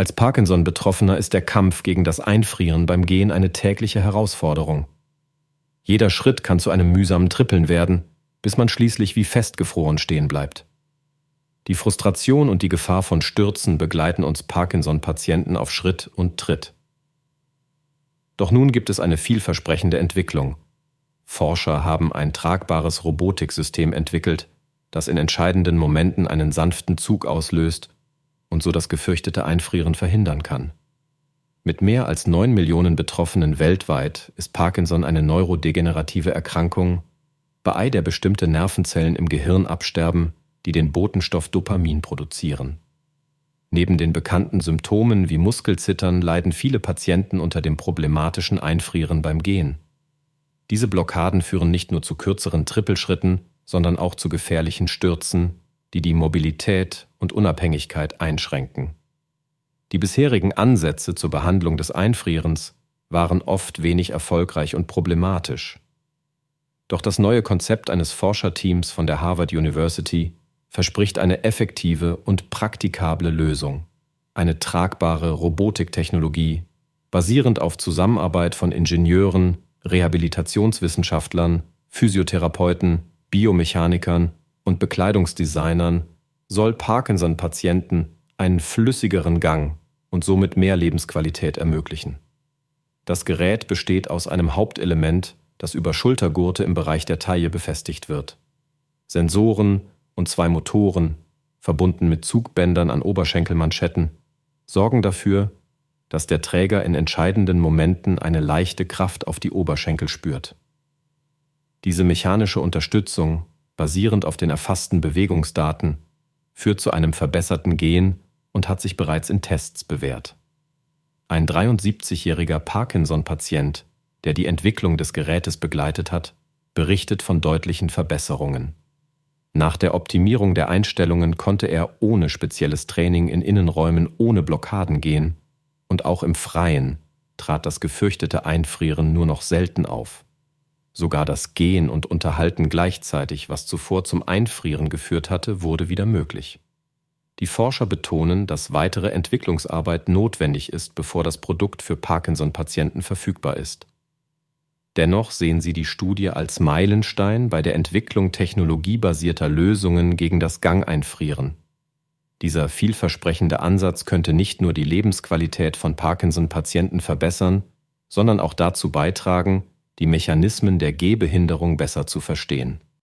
Als Parkinson-Betroffener ist der Kampf gegen das Einfrieren beim Gehen eine tägliche Herausforderung. Jeder Schritt kann zu einem mühsamen Trippeln werden, bis man schließlich wie festgefroren stehen bleibt. Die Frustration und die Gefahr von Stürzen begleiten uns Parkinson-Patienten auf Schritt und Tritt. Doch nun gibt es eine vielversprechende Entwicklung. Forscher haben ein tragbares Robotiksystem entwickelt, das in entscheidenden Momenten einen sanften Zug auslöst und so das gefürchtete Einfrieren verhindern kann. Mit mehr als neun Millionen Betroffenen weltweit ist Parkinson eine neurodegenerative Erkrankung, bei der bestimmte Nervenzellen im Gehirn absterben, die den Botenstoff Dopamin produzieren. Neben den bekannten Symptomen wie Muskelzittern leiden viele Patienten unter dem problematischen Einfrieren beim Gehen. Diese Blockaden führen nicht nur zu kürzeren Trippelschritten, sondern auch zu gefährlichen Stürzen, die die Mobilität und Unabhängigkeit einschränken. Die bisherigen Ansätze zur Behandlung des Einfrierens waren oft wenig erfolgreich und problematisch. Doch das neue Konzept eines Forscherteams von der Harvard University verspricht eine effektive und praktikable Lösung, eine tragbare Robotiktechnologie, basierend auf Zusammenarbeit von Ingenieuren, Rehabilitationswissenschaftlern, Physiotherapeuten, Biomechanikern und Bekleidungsdesignern soll Parkinson-Patienten einen flüssigeren Gang und somit mehr Lebensqualität ermöglichen. Das Gerät besteht aus einem Hauptelement, das über Schultergurte im Bereich der Taille befestigt wird. Sensoren und zwei Motoren, verbunden mit Zugbändern an Oberschenkelmanschetten, sorgen dafür, dass der Träger in entscheidenden Momenten eine leichte Kraft auf die Oberschenkel spürt. Diese mechanische Unterstützung basierend auf den erfassten Bewegungsdaten, führt zu einem verbesserten Gehen und hat sich bereits in Tests bewährt. Ein 73-jähriger Parkinson-Patient, der die Entwicklung des Gerätes begleitet hat, berichtet von deutlichen Verbesserungen. Nach der Optimierung der Einstellungen konnte er ohne spezielles Training in Innenräumen ohne Blockaden gehen und auch im Freien trat das gefürchtete Einfrieren nur noch selten auf. Sogar das Gehen und Unterhalten gleichzeitig, was zuvor zum Einfrieren geführt hatte, wurde wieder möglich. Die Forscher betonen, dass weitere Entwicklungsarbeit notwendig ist, bevor das Produkt für Parkinson-Patienten verfügbar ist. Dennoch sehen sie die Studie als Meilenstein bei der Entwicklung technologiebasierter Lösungen gegen das Gangeinfrieren. Dieser vielversprechende Ansatz könnte nicht nur die Lebensqualität von Parkinson-Patienten verbessern, sondern auch dazu beitragen, die Mechanismen der Gehbehinderung besser zu verstehen.